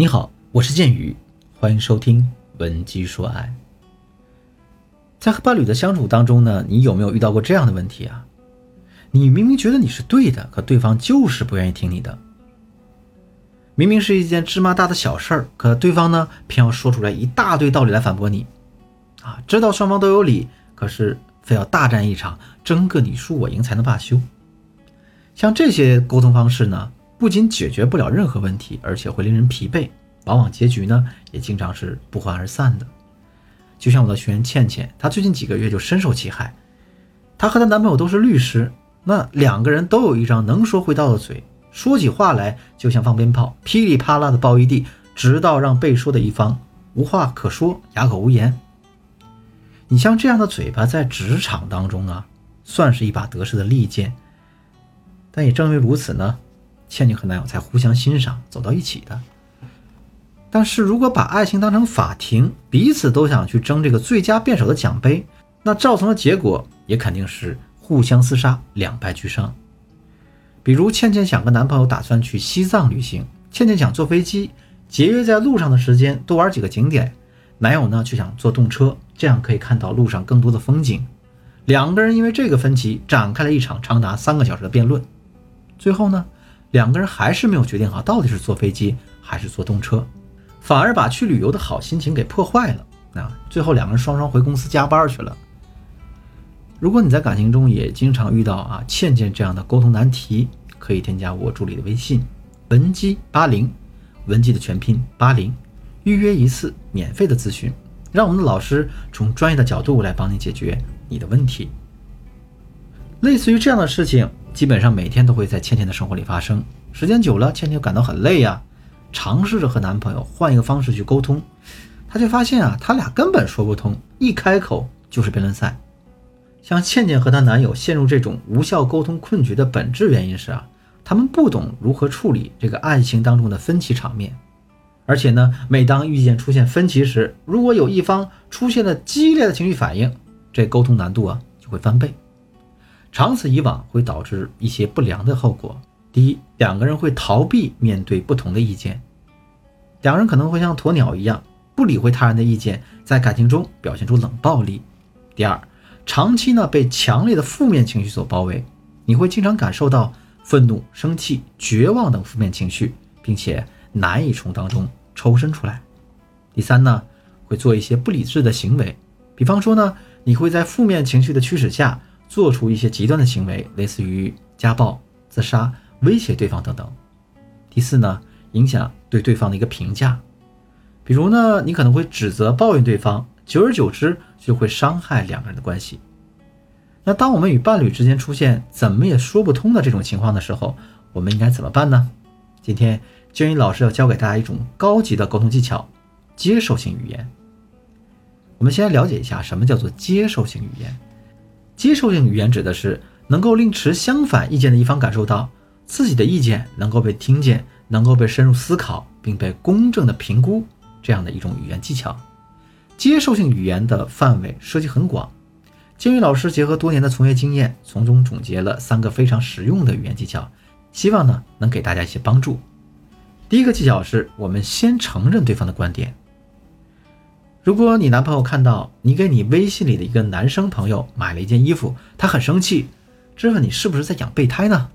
你好，我是剑宇，欢迎收听《文姬说爱》。在和伴侣的相处当中呢，你有没有遇到过这样的问题啊？你明明觉得你是对的，可对方就是不愿意听你的。明明是一件芝麻大的小事儿，可对方呢偏要说出来一大堆道理来反驳你。啊，知道双方都有理，可是非要大战一场，争个你输我赢才能罢休。像这些沟通方式呢？不仅解决不了任何问题，而且会令人疲惫，往往结局呢也经常是不欢而散的。就像我的学员倩倩，她最近几个月就深受其害。她和她男朋友都是律师，那两个人都有一张能说会道的嘴，说起话来就像放鞭炮，噼里啪啦的爆一地，直到让被说的一方无话可说，哑口无言。你像这样的嘴巴，在职场当中啊，算是一把得势的利剑。但也正因为如此呢。倩倩和男友才互相欣赏，走到一起的。但是如果把爱情当成法庭，彼此都想去争这个最佳辩手的奖杯，那造成的结果也肯定是互相厮杀，两败俱伤。比如倩倩想跟男朋友打算去西藏旅行，倩倩想坐飞机，节约在路上的时间，多玩几个景点。男友呢却想坐动车，这样可以看到路上更多的风景。两个人因为这个分歧展开了一场长达三个小时的辩论，最后呢？两个人还是没有决定好，到底是坐飞机还是坐动车，反而把去旅游的好心情给破坏了。啊，最后两个人双双回公司加班去了。如果你在感情中也经常遇到啊倩倩这样的沟通难题，可以添加我助理的微信文姬八零，文姬的全拼八零，预约一次免费的咨询，让我们的老师从专业的角度来帮你解决你的问题。类似于这样的事情。基本上每天都会在倩倩的生活里发生，时间久了，倩倩就感到很累呀。尝试着和男朋友换一个方式去沟通，她却发现啊，他俩根本说不通，一开口就是辩论赛。像倩倩和她男友陷入这种无效沟通困局的本质原因是啊，他们不懂如何处理这个爱情当中的分歧场面，而且呢，每当遇见出现分歧时，如果有一方出现了激烈的情绪反应，这沟通难度啊就会翻倍。长此以往会导致一些不良的后果。第一，两个人会逃避面对不同的意见，两个人可能会像鸵鸟一样不理会他人的意见，在感情中表现出冷暴力。第二，长期呢被强烈的负面情绪所包围，你会经常感受到愤怒、生气、绝望等负面情绪，并且难以从当中抽身出来。第三呢，会做一些不理智的行为，比方说呢，你会在负面情绪的驱使下。做出一些极端的行为，类似于家暴、自杀、威胁对方等等。第四呢，影响对对方的一个评价，比如呢，你可能会指责、抱怨对方，久而久之就会伤害两个人的关系。那当我们与伴侣之间出现怎么也说不通的这种情况的时候，我们应该怎么办呢？今天娟宇老师要教给大家一种高级的沟通技巧——接受性语言。我们先来了解一下什么叫做接受性语言。接受性语言指的是能够令持相反意见的一方感受到自己的意见能够被听见，能够被深入思考，并被公正的评估这样的一种语言技巧。接受性语言的范围涉及很广，金宇老师结合多年的从业经验，从中总结了三个非常实用的语言技巧，希望呢能给大家一些帮助。第一个技巧是我们先承认对方的观点。如果你男朋友看到你给你微信里的一个男生朋友买了一件衣服，他很生气，质问你是不是在养备胎呢？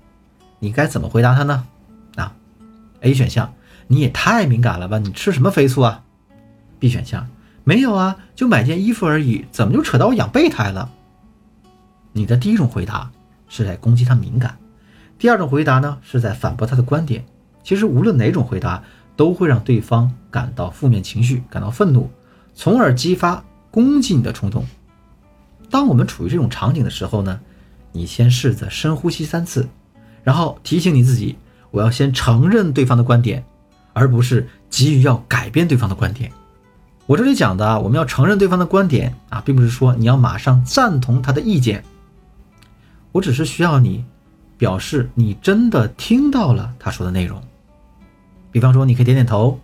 你该怎么回答他呢？啊，A 选项，你也太敏感了吧？你吃什么飞醋啊？B 选项，没有啊，就买件衣服而已，怎么就扯到我养备胎了？你的第一种回答是在攻击他敏感，第二种回答呢是在反驳他的观点。其实无论哪种回答，都会让对方感到负面情绪，感到愤怒。从而激发攻击你的冲动。当我们处于这种场景的时候呢，你先试着深呼吸三次，然后提醒你自己：我要先承认对方的观点，而不是急于要改变对方的观点。我这里讲的啊，我们要承认对方的观点啊，并不是说你要马上赞同他的意见。我只是需要你表示你真的听到了他说的内容。比方说，你可以点点头，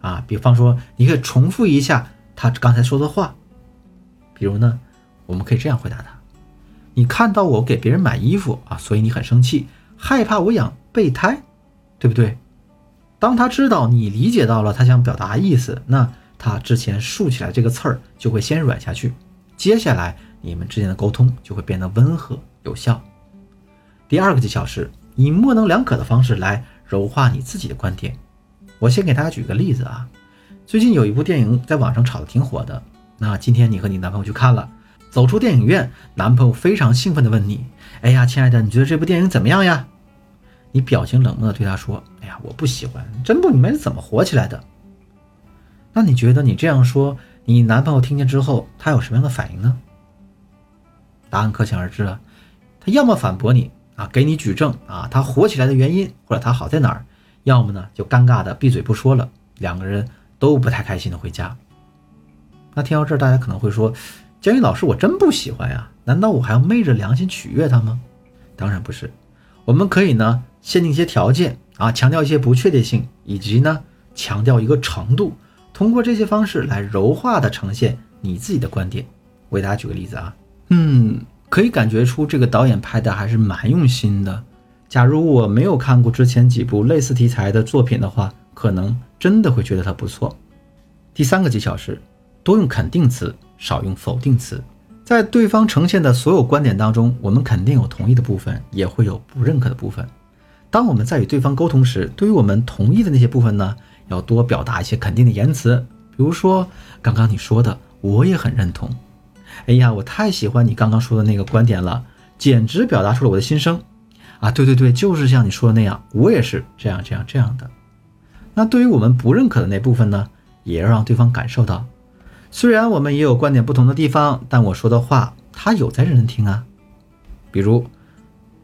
啊，比方说，你可以重复一下。他刚才说的话，比如呢，我们可以这样回答他：你看到我给别人买衣服啊，所以你很生气，害怕我养备胎，对不对？当他知道你理解到了他想表达意思，那他之前竖起来这个刺儿就会先软下去，接下来你们之间的沟通就会变得温和有效。第二个技巧是以模棱两可的方式来柔化你自己的观点。我先给大家举个例子啊，最近有一部电影在网上炒得挺火的，那今天你和你男朋友去看了，走出电影院，男朋友非常兴奋地问你：“哎呀，亲爱的，你觉得这部电影怎么样呀？”你表情冷漠地对他说：“哎呀，我不喜欢，真不明白是怎么火起来的。”那你觉得你这样说，你男朋友听见之后，他有什么样的反应呢？答案可想而知了，他要么反驳你啊，给你举证啊，他火起来的原因或者他好在哪儿，要么呢就尴尬的闭嘴不说了，两个人都不太开心的回家。那听到这儿，大家可能会说：“江宇老师，我真不喜欢呀，难道我还要昧着良心取悦他吗？”当然不是，我们可以呢。限定一些条件啊，强调一些不确定性，以及呢强调一个程度，通过这些方式来柔化的呈现你自己的观点。我给大家举个例子啊，嗯，可以感觉出这个导演拍的还是蛮用心的。假如我没有看过之前几部类似题材的作品的话，可能真的会觉得它不错。第三个技巧是多用肯定词，少用否定词。在对方呈现的所有观点当中，我们肯定有同意的部分，也会有不认可的部分。当我们在与对方沟通时，对于我们同意的那些部分呢，要多表达一些肯定的言辞，比如说刚刚你说的，我也很认同。哎呀，我太喜欢你刚刚说的那个观点了，简直表达出了我的心声。啊，对对对，就是像你说的那样，我也是这样这样这样的。那对于我们不认可的那部分呢，也要让对方感受到，虽然我们也有观点不同的地方，但我说的话他有在认真听啊。比如。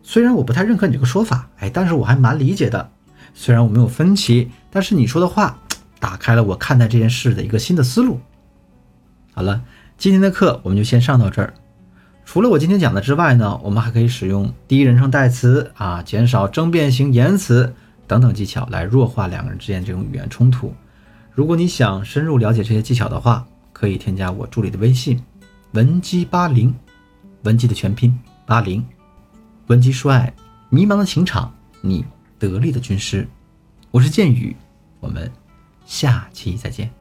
虽然我不太认可你这个说法，哎，但是我还蛮理解的。虽然我们有分歧，但是你说的话打开了我看待这件事的一个新的思路。好了，今天的课我们就先上到这儿。除了我今天讲的之外呢，我们还可以使用第一人称代词啊，减少争辩型言辞等等技巧来弱化两个人之间这种语言冲突。如果你想深入了解这些技巧的话，可以添加我助理的微信文姬八零，文姬的全拼八零。文姬说爱，迷茫的情场，你得力的军师。我是剑宇，我们下期再见。